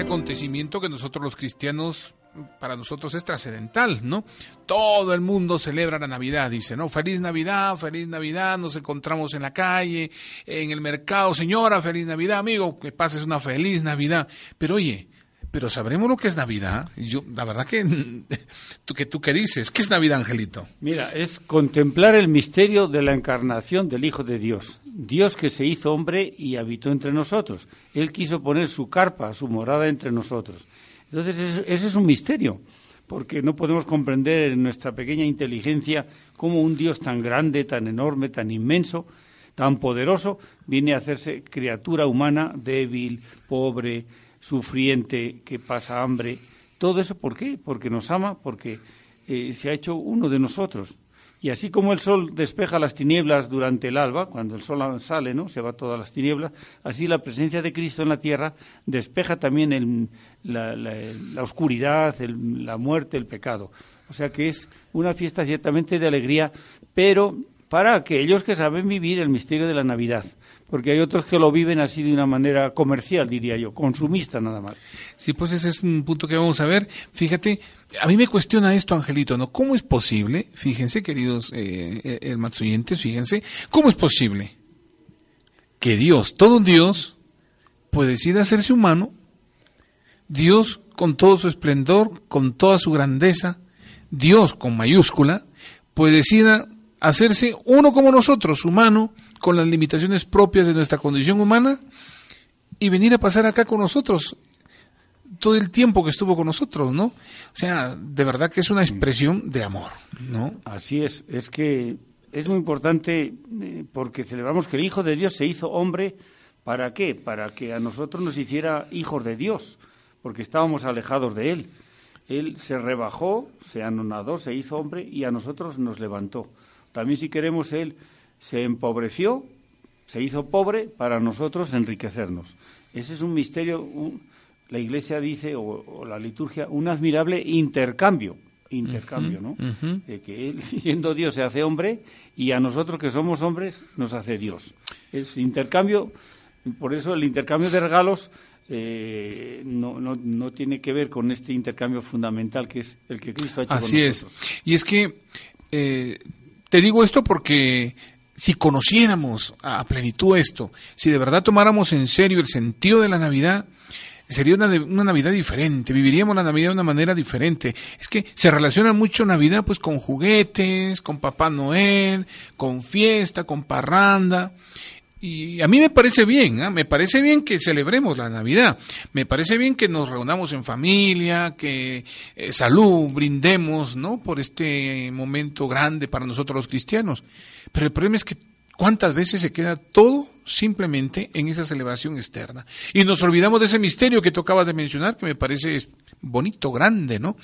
Acontecimiento que nosotros los cristianos, para nosotros es trascendental, ¿no? Todo el mundo celebra la Navidad, dice, ¿no? Feliz Navidad, feliz Navidad, nos encontramos en la calle, en el mercado, señora, feliz Navidad, amigo, que pases una feliz Navidad. Pero oye, pero sabremos lo que es Navidad. Yo, la verdad que, ¿tú, que tú qué dices? ¿Qué es Navidad, Angelito? Mira, es contemplar el misterio de la encarnación del Hijo de Dios. Dios que se hizo hombre y habitó entre nosotros. Él quiso poner su carpa, su morada entre nosotros. Entonces, ese, es un misterio, porque no podemos comprender en nuestra pequeña inteligencia cómo un Dios tan grande, tan enorme, tan inmenso, tan poderoso, viene a hacerse criatura humana, débil, pobre, sufriente, que pasa hambre. Todo eso, ¿por qué? Porque nos ama, porque eh, se ha hecho uno de nosotros. Y así como el sol despeja las tinieblas durante el alba, cuando el sol sale, ¿no? Se va todas las tinieblas, así la presencia de Cristo en la tierra despeja también el- la, la- oscuridad, el- la muerte, el pecado. O sea que es una fiesta ciertamente de alegría, pero para aquellos que saben vivir el misterio de la Navidad, porque hay otros que lo viven así de una manera comercial, diría yo, consumista nada más. Sí, pues ese es un punto que vamos a ver. Fíjate, a mí me cuestiona esto, Angelito, ¿no? ¿Cómo es posible, fíjense, queridos eh, eh, oyentes, fíjense, ¿cómo es posible que Dios, todo un Dios, puede decir hacerse humano? Dios con todo su esplendor, con toda su grandeza, Dios con mayúscula, puede decir hacerse uno como nosotros, humano, con las limitaciones propias de nuestra condición humana, y venir a pasar acá con nosotros todo el tiempo que estuvo con nosotros, ¿no? O sea, de verdad que es una expresión de amor, ¿no? Así es, es que es muy importante eh, porque celebramos que el Hijo de Dios se hizo hombre, ¿para qué? Para que a nosotros nos hiciera hijos de Dios, porque estábamos alejados de Él. Él se rebajó, se anonadó, se hizo hombre y a nosotros nos levantó. También si queremos, Él se empobreció, se hizo pobre para nosotros enriquecernos. Ese es un misterio, un- la Iglesia dice, o, o la liturgia, un admirable intercambio, intercambio, ¿no? De que Él, siendo Dios, se hace hombre y a nosotros que somos hombres nos hace Dios. Es intercambio, por eso el intercambio de regalos eh, no, no, no tiene que ver con este intercambio fundamental que es el que Cristo ha hecho Así con es. nosotros. Y es que eh, te digo esto porque si conociéramos a plenitud esto, si de verdad tomáramos en serio el sentido de la Navidad, sería una, Navidad diferente, viviríamos la Navidad de una manera diferente. Es que se relaciona mucho Navidad pues con juguetes, con Papá Noel, con fiesta, con parranda. Y a mí me parece bien, ¿ah? me parece bien que celebremos la Navidad, me parece bien que nos reunamos en familia, que eh, salud brindemos, ¿no? Por este momento grande para nosotros los cristianos. Pero el problema es que cuántas veces se queda todo simplemente en esa celebración externa. Y nos olvidamos de ese misterio que tocaba de mencionar, que me parece bonito, grande, ¿no?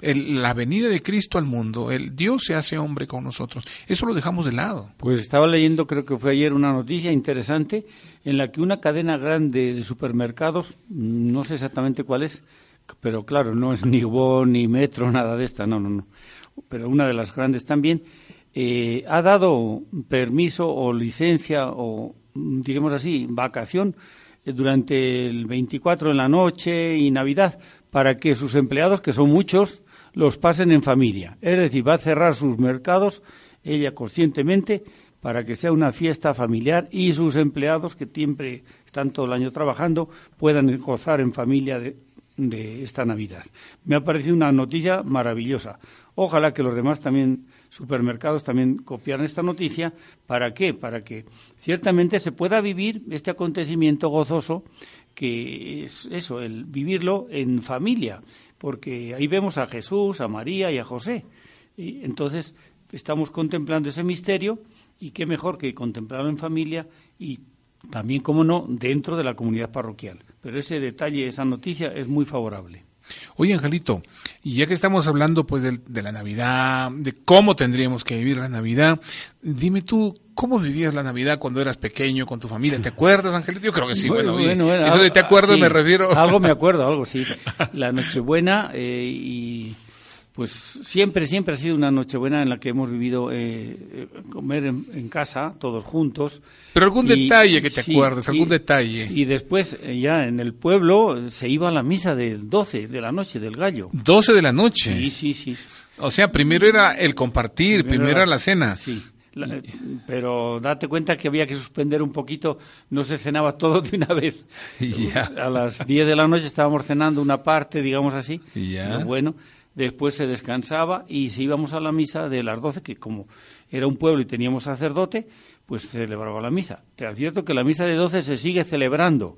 El- la venida de Cristo al mundo, el Dios se hace hombre con nosotros. Eso lo dejamos de lado. Pues estaba leyendo, creo que fue ayer, una noticia interesante en la que una cadena grande de supermercados, no sé exactamente cuál es, pero claro, no es ni Bon, ni Metro, nada de esta, no, no, no. Pero una de las grandes también, eh, ha dado permiso o licencia o, digamos así, vacación eh, durante el 24 en la noche y Navidad para que sus empleados, que son muchos, los pasen en familia. Es decir, va a cerrar sus mercados ella conscientemente para que sea una fiesta familiar y sus empleados, que siempre están todo el año trabajando, puedan gozar en familia de, de esta Navidad. Me ha parecido una noticia maravillosa. Ojalá que los demás también supermercados también copiaran esta noticia. ¿Para qué? Para que ciertamente se pueda vivir este acontecimiento gozoso que es eso, el vivirlo en familia, porque ahí vemos a Jesús, a María y a José. Y entonces estamos contemplando ese misterio y qué mejor que contemplarlo en familia y también, como no, dentro de la comunidad parroquial. Pero ese detalle, esa noticia es muy favorable. Oye, Angelito, y ya que estamos hablando pues de, de, la Navidad, de cómo tendríamos que vivir la Navidad, dime tú, ¿cómo vivías la Navidad cuando eras pequeño con tu familia? ¿Te acuerdas, Angelito? Yo creo que sí. Bueno, bueno, bueno eso de te acuerdas sí, me refiero. Algo me acuerdo, algo sí. La Nochebuena eh, y pues siempre, siempre ha sido una Nochebuena en la que hemos vivido eh, comer en, en, casa, todos juntos. Pero algún y, detalle que te sí, acuerdes, algún y, detalle. Y después, eh, ya en el pueblo, se iba a la misa del 12 de la noche, del gallo. ¿12 de la noche? Sí, sí, sí. O sea, primero era el compartir, primero, primero era la cena. Sí. La, pero date cuenta que había que suspender un poquito, no se cenaba todo de una vez. Ya. A las 10 de la noche estábamos cenando una parte, digamos así. Ya. Bueno, después se descansaba y si íbamos a la misa de las 12, que como era un pueblo y teníamos sacerdote, pues celebraba la misa. Te advierto que la misa de 12 se sigue celebrando,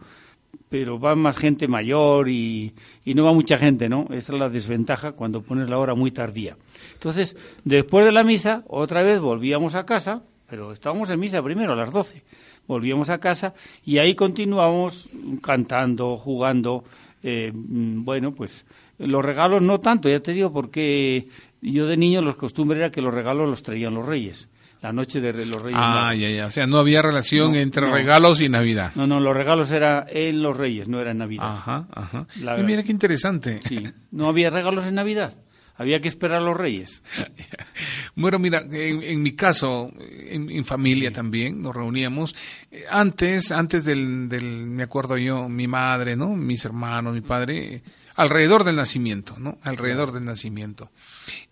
pero va más gente mayor y, y, no va mucha gente, ¿no? Esa es la desventaja cuando pones la hora muy tardía. Entonces, después de la misa, otra vez volvíamos a casa, pero estábamos en misa primero a las 12. Volvíamos a casa y ahí continuamos cantando, jugando, eh, bueno, pues los regalos no tanto, ya te digo, porque yo de niño los costumbres era que los regalos los traían los reyes. La noche de los Reyes Ah, Magos. ya, ya. O sea, no había relación No, entre no. regalos y Navidad. No, no, los regalos era en los Reyes, no era en Navidad. Ajá, ajá. La- Y mira qué interesante. Sí, no había regalos en Navidad. Había que esperar a los Reyes. Bueno, mira, en, en mi caso, en, en familia también, nos reuníamos. Eh, Antes, antes del, del, me acuerdo yo, mi madre, ¿no? Mis hermanos, mi padre, alrededor del nacimiento, ¿no? Alrededor del nacimiento.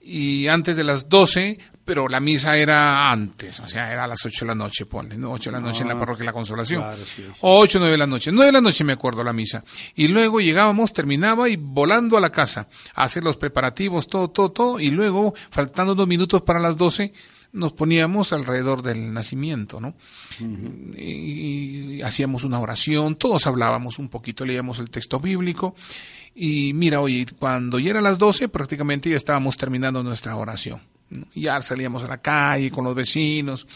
Y antes de las 12, pero la misa era antes, o sea, era a las 8 de la noche, ponle, ¿no? 8 de la noche en la Ah, parroquia de la Consolación. claro, sí, sí. 8, 9 de la noche. 9 de la noche me acuerdo la misa. Y luego llegábamos, terminaba y volando a la casa a hacer los preparativos, todo, todo, todo. Y luego, faltando unos minutos para las 12, nos poníamos alrededor del nacimiento, ¿no? y, y hacíamos una oración, todos hablábamos un poquito, leíamos el texto bíblico. Y mira, oye, cuando ya eran las 12, prácticamente ya estábamos terminando nuestra oración. Ya salíamos a la calle con los vecinos,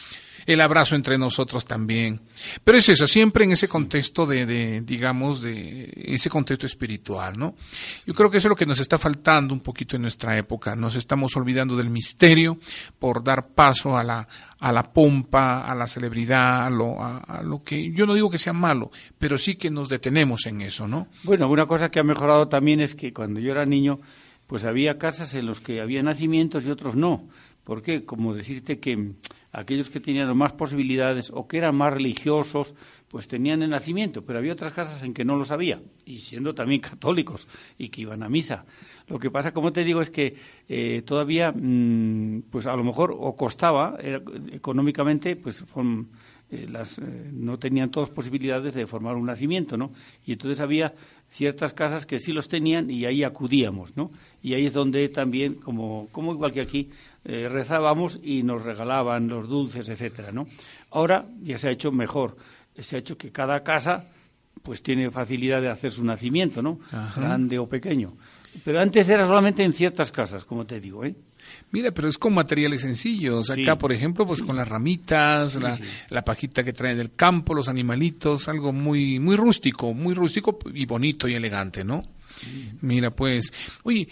el abrazo entre nosotros también. Pero es eso, siempre en ese contexto de, de, digamos, de ese contexto espiritual, ¿no? Yo creo que eso es lo que nos está faltando un poquito en nuestra época. Nos estamos olvidando del misterio por dar paso a la, a la pompa, a la celebridad, a lo, a, a lo que yo no digo que sea malo, pero sí que nos detenemos en eso, ¿no? Bueno, una cosa que ha mejorado también es que cuando yo era niño, pues había casas en los que había nacimientos y otros no. ¿Por qué? Como decirte que mm, aquellos que tenían más posibilidades o que eran más religiosos, pues tenían el nacimiento, pero había otras casas en que no los había, y siendo también católicos y que iban a misa. Lo que pasa, como te digo, es que eh, todavía, mm, pues a lo mejor o costaba económicamente, pues eh, las, eh, no tenían todas posibilidades de formar un nacimiento, ¿no? Y entonces había ciertas casas que sí los tenían y ahí acudíamos, ¿no? Y ahí es donde también, como, como igual que aquí, eh, rezábamos y nos regalaban los dulces, etcétera, ¿no? Ahora ya se ha hecho mejor, se ha hecho que cada casa pues tiene facilidad de hacer su nacimiento, ¿no? Ajá. Grande o pequeño. Pero antes era solamente en ciertas casas, como te digo, ¿eh? Mira, pero es con materiales sencillos. Sí. Acá, por ejemplo, pues con las ramitas, Sí, la, la pajita que traen del campo, los animalitos, algo muy, muy rústico, muy rústico y bonito y elegante, ¿no? Mira, pues, oye,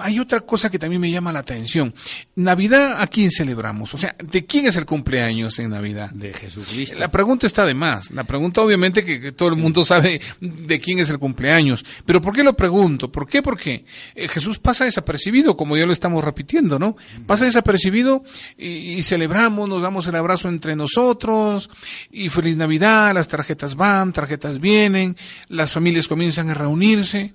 hay otra cosa que también me llama la atención. Navidad, ¿a quién celebramos? O sea, ¿de quién es el cumpleaños en Navidad? De Jesucristo. La pregunta está de más. La pregunta, obviamente, que, que todo el mundo sabe de quién es el cumpleaños. Pero ¿por qué lo pregunto? ¿Por qué? Porque eh, Jesús pasa desapercibido, como ya lo estamos repitiendo, ¿no? Pasa desapercibido y, y celebramos, nos damos el abrazo entre nosotros y feliz Navidad, las tarjetas van, tarjetas vienen, las familias comienzan a reunirse.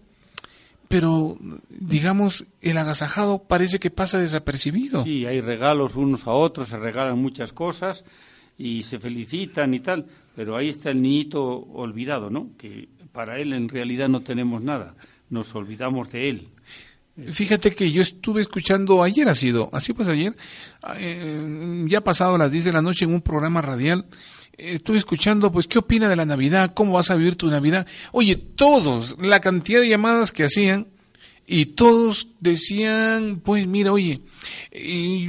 Pero, digamos, el agasajado parece que pasa desapercibido. Sí, hay regalos unos a otros, se regalan muchas cosas y se felicitan y tal, pero ahí está el niñito olvidado, ¿no? Que para él en realidad no tenemos nada, nos olvidamos de él. Fíjate que yo estuve escuchando, ayer ha sido, así pues ayer, eh, ya pasado las 10 de la noche en un programa radial, estuve escuchando, pues, ¿qué opina de la Navidad? ¿Cómo vas a vivir tu Navidad? Oye, todos, la cantidad de llamadas que hacían, Y todos decían, pues mira, oye,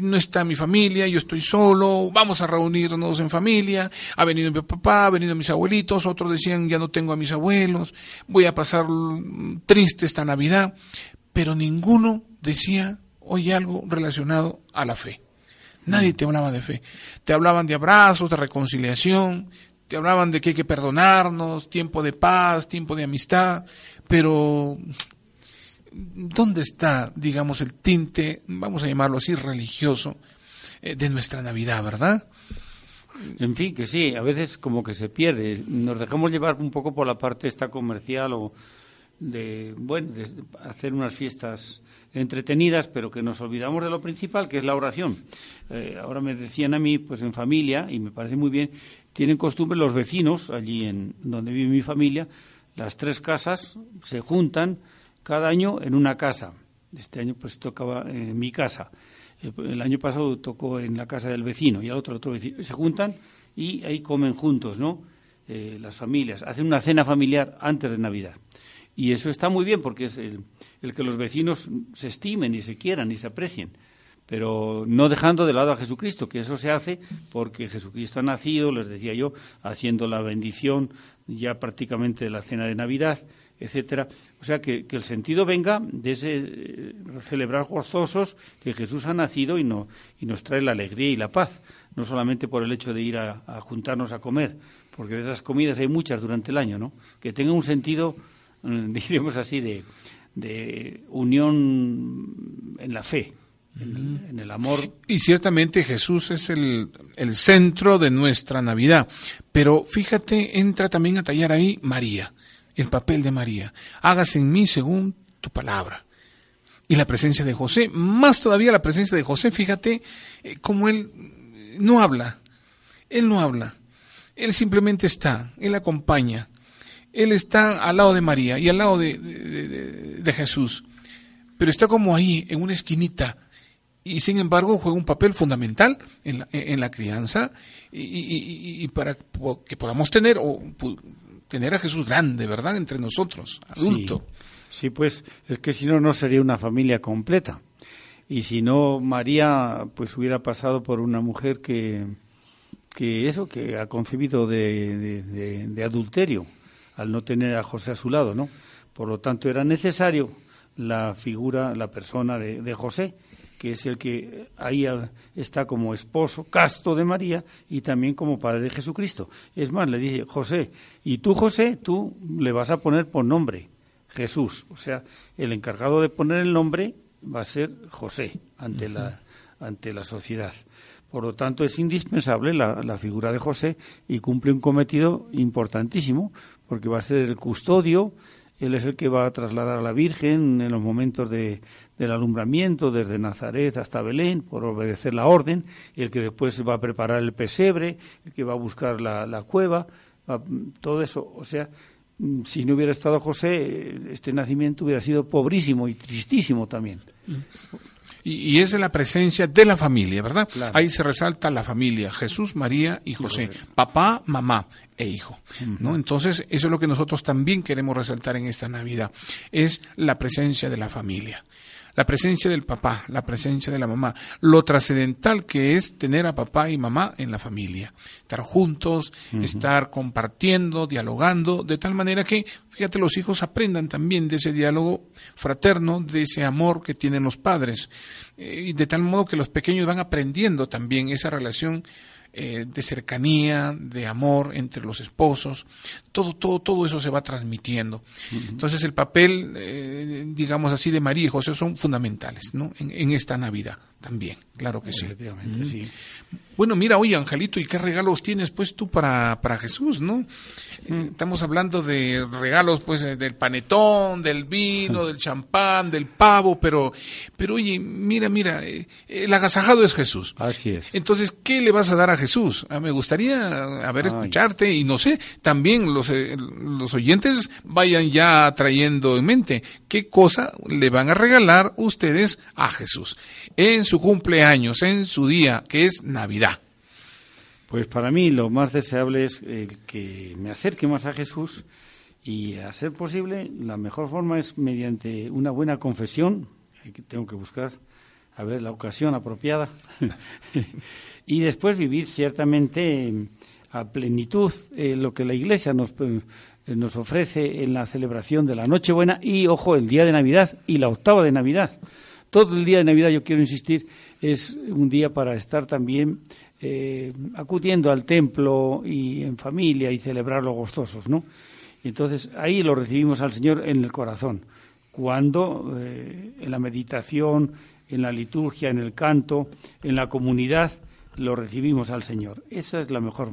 no está mi familia, yo estoy solo, vamos a reunirnos en familia, ha venido mi papá, ha venido mis abuelitos, otros decían, ya no tengo a mis abuelos, voy a pasar triste esta Navidad, pero ninguno decía, oye, algo relacionado a la fe. Nadie te hablaba de fe. Te hablaban de abrazos, de reconciliación, te hablaban de que hay que perdonarnos, tiempo de paz, tiempo de amistad, pero ¿dónde está, digamos, el tinte, vamos a llamarlo así, religioso eh, de nuestra Navidad, verdad? En fin, que sí, a veces como que se pierde. Nos dejamos llevar un poco por la parte esta comercial o de, bueno, de hacer unas fiestas entretenidas, pero que nos olvidamos de lo principal, que es la oración. Eh, ahora me decían a mí, pues en familia, y me parece muy bien, tienen costumbre los vecinos, allí en donde vive mi familia, las tres casas se juntan, cada año en una casa. Este año pues tocaba en mi casa. El año pasado tocó en la casa del vecino y al otro, otro vecino. Se juntan y ahí comen juntos, ¿no? Eh, las familias. Hacen una cena familiar antes de Navidad. Y eso está muy bien porque es el, el que los vecinos se estimen y se quieran y se aprecien pero no dejando de lado a Jesucristo, que eso se hace porque Jesucristo ha nacido, les decía yo, haciendo la bendición ya prácticamente de la cena de Navidad, etcétera. O sea, que, el sentido venga de ese eh, celebrar gozosos que Jesús ha nacido y, no, y nos trae la alegría y la paz, no solamente por el hecho de ir a, juntarnos a comer, porque de esas comidas hay muchas durante el año, ¿no? Que tenga un sentido, diríamos así, de, de unión en la fe, en el, amor. Y ciertamente Jesús es el, el, centro de nuestra Navidad. Pero fíjate, entra también a tallar ahí María el papel de María. Hágase en mí según tu palabra. Y la presencia de José, más todavía la presencia de José, fíjate eh, cómo él no habla, él no habla, él simplemente está, él acompaña, él está al lado de María y al lado de, Jesús, pero está como ahí, en una esquinita, y sin embargo juega un papel fundamental en la, en la crianza y, y, para que podamos tener o tener a Jesús grande, ¿verdad? Entre nosotros, adulto. Sí, pues es que si no, no sería una familia completa. Y si no, María pues hubiera pasado por una mujer que, que eso, que ha concebido de, de, adulterio, al no tener a José a su lado, ¿no? Por lo tanto, era necesario la figura, la persona de José, que es el que ahí está como esposo casto de María y también como padre de Jesucristo. Es más, le dice José, y tú José, tú le vas a poner por nombre Jesús. O sea, el encargado de poner el nombre va a ser José ante, la, ante la sociedad. Por lo tanto, es indispensable la, la, figura de José y cumple un cometido importantísimo, porque va a ser el custodio, él es el que va a trasladar a la Virgen en los momentos de, del alumbramiento desde Nazaret hasta Belén por obedecer la orden, el que después va a preparar el pesebre, el que va a buscar la, cueva, todo eso. O sea, mm, si no hubiera estado José, este nacimiento hubiera sido pobrísimo y tristísimo también. Y, es la presencia de la familia, ¿verdad? Ahí se resalta la familia, Jesús, María y José, papá, mamá e hijo, ¿no? Entonces, eso es lo que nosotros también queremos resaltar en esta Navidad, es la presencia de la familia la presencia del papá, la presencia de la mamá, lo trascendental que es tener a papá y mamá en la familia, estar juntos, estar compartiendo, dialogando, de tal manera que, fíjate, los hijos aprendan también de ese diálogo fraterno, de ese amor que tienen los padres, eh, y de tal modo que los pequeños van aprendiendo también esa relación eh, de cercanía, de amor entre los esposos, todo, todo, todo eso se va transmitiendo. Entonces el papel, eh, digamos así, de María y José son fundamentales, ¿no? En, esta Navidad también, claro que sí. sí. Bueno, mira, oye, Angelito, ¿y qué regalos tienes pues tú para, para Jesús, no? Eh, estamos hablando de regalos pues eh, del panetón, del vino, del champán, del pavo, pero, pero oye, mira, mira, eh, el agasajado es Jesús. Así es. Entonces, ¿qué le vas a dar a Jesús? Ah, me gustaría, a ver, escucharte y no sé, también los, los oyentes vayan ya trayendo en mente qué cosa le van a regalar ustedes a Jesús en su cumpleaños, en su día, que es Navidad. Pues para mí lo más deseable es el que me acerque más a Jesús Y a ser posible, la mejor forma es mediante una buena confesión, que tengo que buscar, a ver, la ocasión apropiada, y después vivir ciertamente a plenitud eh, lo que la Iglesia nos, eh, nos ofrece en la celebración de la Nochebuena y, ojo, el día de Navidad y la octava de Navidad. Todo el día de Navidad, yo quiero insistir, es un día para estar también eh, acudiendo al templo y en familia y celebrarlo gozosos, ¿no? Y entonces ahí lo recibimos al Señor en el corazón, cuando eh, en la meditación, en la liturgia, en el canto, en la comunidad, lo recibimos al Señor. Esa es la mejor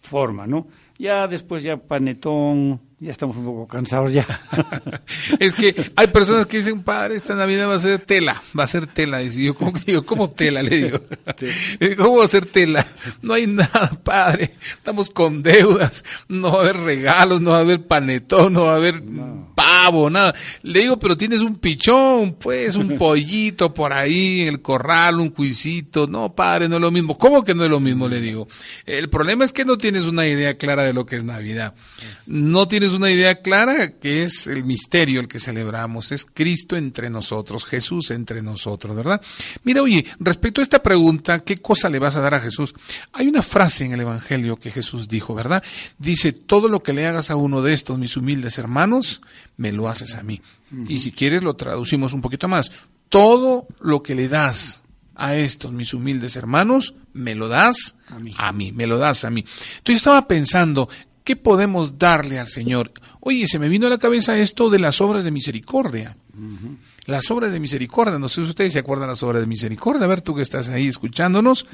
forma, ¿no? Ya después ya panetón, ya estamos un poco cansados ya. es que hay personas que dicen, padre, esta Navidad va a ser tela, va a ser tela. Y yo, ¿cómo, digo, ¿cómo tela? Le digo, ¿cómo va a ser tela? No hay nada, padre. Estamos con deudas, no va a haber regalos, no va a haber panetón, no va a haber pavo, nada. Le digo, pero tienes un pichón, pues, un pollito por ahí el corral, un cuisito. No, padre, no es lo mismo. ¿Cómo que no es lo mismo? Le digo. El problema es que no tienes una idea clara de lo que es Navidad. No tienes una idea clara que es el misterio el que celebramos, es Cristo entre nosotros, Jesús entre nosotros, ¿verdad? Mira, oye, respecto a esta pregunta, ¿qué cosa le vas a dar a Jesús? Hay una frase en el Evangelio que Jesús dijo, ¿verdad? Dice, todo lo que le hagas a uno de estos, mis humildes hermanos, me lo haces a mí. Y si quieres lo traducimos un poquito más. Todo lo que le das a estos mis humildes hermanos, me lo das a mí. a mí, me lo das a mí. Entonces estaba pensando, ¿qué podemos darle al Señor? Oye, se me vino a la cabeza esto de las obras de misericordia. Las obras de misericordia, no sé si ustedes se acuerdan de las obras de misericordia. A ver, tú que estás ahí escuchándonos,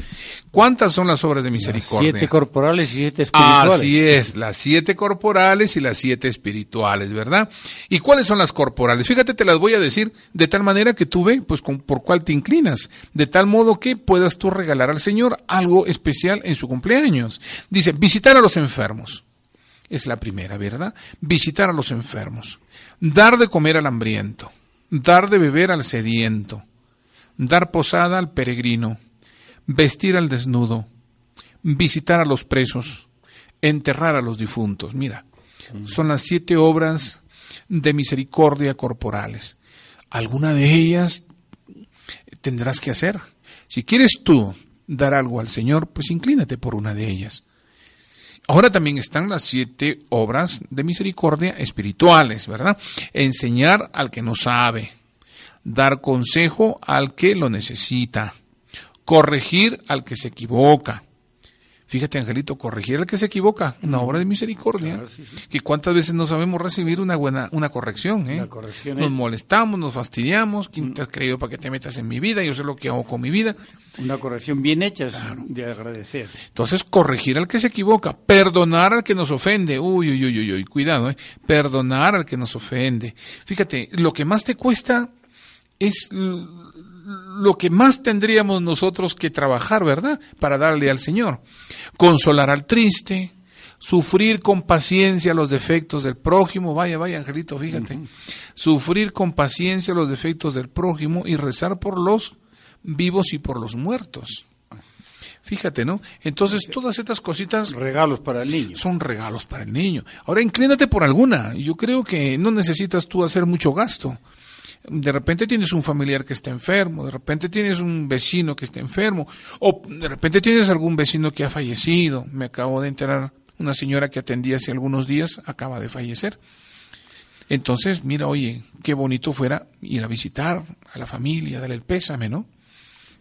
¿cuántas son las obras de misericordia? siete corporales y siete espirituales. Así es, las siete corporales y las siete espirituales, ¿verdad? ¿Y cuáles son las corporales? Fíjate, te las voy a decir de tal manera que tú ve, pues, con, por cuál te inclinas, de tal modo que puedas tú regalar al Señor algo especial en su cumpleaños. Dice, visitar a los enfermos. Es la primera, ¿verdad? Visitar a los enfermos. Dar de comer al hambriento dar de beber al sediento, dar posada al peregrino, vestir al desnudo, visitar a los presos, enterrar a los difuntos. Mira, son las siete obras de misericordia corporales. Alguna de ellas tendrás que hacer. Si quieres tú dar algo al Señor, pues inclínate por una de ellas. Ahora también están las siete obras de misericordia espirituales, ¿verdad? Enseñar al que no sabe, dar consejo al que lo necesita, corregir al que se equivoca, Fíjate, Angelito, corregir al que se equivoca, una obra de misericordia. Que cuántas veces no sabemos recibir una buena una corrección, ¿eh? nos molestamos, nos fastidiamos. ¿Quién te has creído para que te metas en mi vida? Yo sé lo que hago con mi vida. Una corrección bien hecha de agradecer. Entonces, corregir al que se equivoca, perdonar al que nos ofende. Uy, uy, uy, uy, uy cuidado, ¿eh? Perdonar al que nos ofende. Fíjate, lo que más te cuesta es lo que más tendríamos nosotros que trabajar, ¿verdad? Para darle al Señor. Consolar al triste, sufrir con paciencia los defectos del prójimo, vaya, vaya, Angelito, fíjate. Sufrir con paciencia los defectos del prójimo y rezar por los vivos y por los muertos. Fíjate, ¿no? Entonces, todas estas cositas... Regalos para el niño. Son regalos para el niño. Ahora, inclínate por alguna. Yo creo que no necesitas tú hacer mucho gasto de repente tienes un familiar que está enfermo, de repente tienes un vecino que está enfermo, o de repente tienes algún vecino que ha fallecido. Me acabo de enterar, una señora que atendía hace algunos días acaba de fallecer. Entonces, mira, oye, qué bonito fuera ir a visitar a la familia, darle el pésame, ¿no?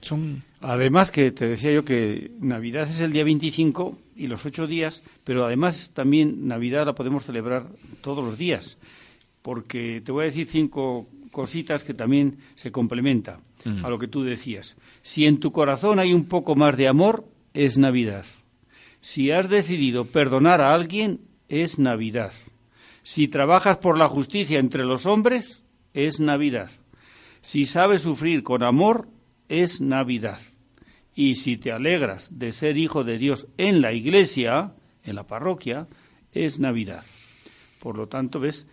Son... Además que te decía yo que Navidad es el día 25 y los ocho días, pero además también Navidad la podemos celebrar todos los días, porque te voy a decir cinco cositas que también se complementa a lo que tú decías. Si en tu corazón hay un poco más de amor, es Navidad. Si has decidido perdonar a alguien, es Navidad. Si trabajas por la justicia entre los hombres, es Navidad. Si sabes sufrir con amor, es Navidad. Y si te alegras de ser hijo de Dios en la iglesia, en la parroquia, es Navidad. Por lo tanto, ves,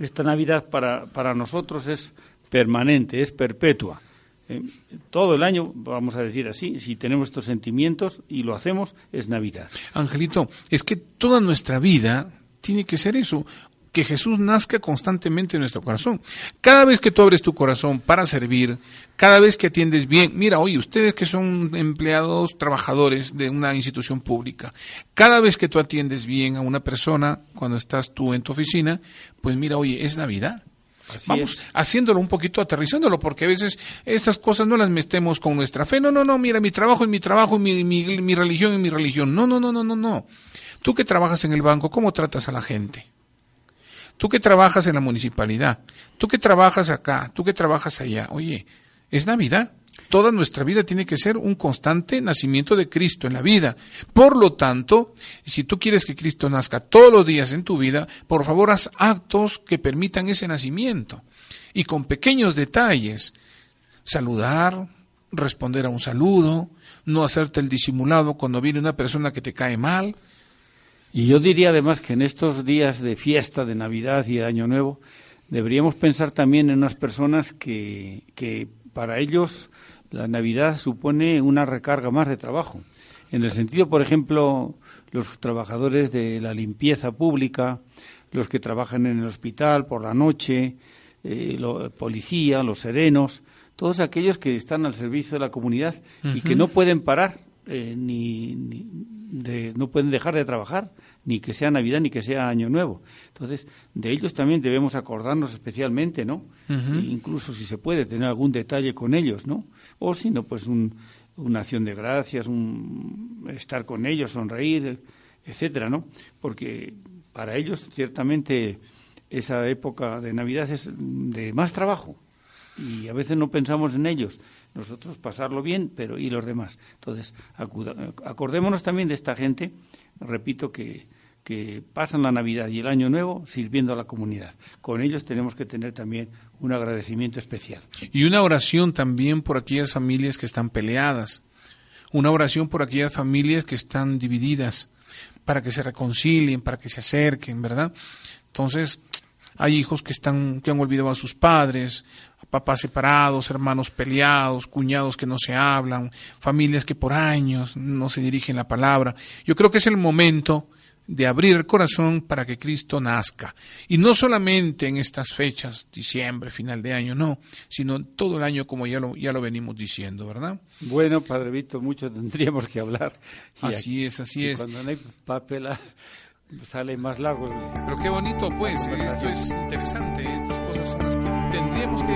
esta Navidad para, para nosotros es permanente, es perpetua. Eh, todo el año, vamos a decir así, si tenemos estos sentimientos y lo hacemos, es Navidad. Angelito, es que toda nuestra vida tiene que ser eso, que Jesús nazca constantemente en nuestro corazón. Cada vez que tú abres tu corazón para servir, cada vez que atiendes bien, mira, oye, ustedes que son empleados, trabajadores de una institución pública, cada vez que tú atiendes bien a una persona, cuando estás tú en tu oficina, pues mira, oye, es Navidad. Así Vamos es. haciéndolo un poquito, aterrizándolo, porque a veces estas cosas no las metemos con nuestra fe. No, no, no, mira, mi trabajo es mi trabajo, mi, mi, mi religión es mi religión. No, no, no, no, no, no. Tú que trabajas en el banco, ¿cómo tratas a la gente? Tú que trabajas en la municipalidad, tú que trabajas acá, tú que trabajas allá. Oye, es Navidad. Toda nuestra vida tiene que ser un constante nacimiento de Cristo en la vida. Por lo tanto, si tú quieres que Cristo nazca todos los días en tu vida, por favor haz actos que permitan ese nacimiento. Y con pequeños detalles, saludar, responder a un saludo, no hacerte el disimulado cuando viene una persona que te cae mal. Y yo diría además que en estos días de fiesta, de Navidad y de Año Nuevo, deberíamos pensar también en unas personas que, que para ellos la Navidad supone una recarga más de trabajo. En el sentido, por ejemplo, los trabajadores de la limpieza pública, los que trabajan en el hospital por la noche, eh, lo- policía, los serenos, todos aquellos que están al servicio de la comunidad y que no pueden parar eh, ni, ni de- no pueden dejar de trabajar ni que sea Navidad ni que sea Año Nuevo. Entonces, de ellos también debemos acordarnos especialmente, ¿no? E incluso si se puede tener algún detalle con ellos, ¿no? O si no, pues un- una acción de gracias, un estar con ellos, sonreír, etcétera, ¿no? Porque para ellos ciertamente esa época de Navidad es de más trabajo y a veces no pensamos en ellos. Nosotros pasarlo bien, pero y los demás. Entonces, acordémonos también de esta gente, repito, que, que pasan la Navidad y el Año Nuevo sirviendo a la comunidad. Con ellos tenemos que tener también un agradecimiento especial. Y una oración también por aquellas familias que están peleadas. Una oración por aquellas familias que están divididas, para que se reconcilien, para que se acerquen, ¿verdad? Entonces, hay hijos que están, que han olvidado a sus padres, papás separados, hermanos peleados, cuñados que no se hablan, familias que por años no se dirigen la palabra. Yo creo que es el momento de abrir el corazón para que Cristo nazca. Y no solamente en estas fechas, diciembre, final de año, no, sino todo el año como ya lo, ya lo venimos diciendo, ¿verdad? Bueno, Padre Víctor, mucho tendríamos que hablar. Y Así es, así y es. Cuando no hay papel ah, sale más largo. Pero qué bonito, pues, esto es interesante, estas cosas son las que tendríamos que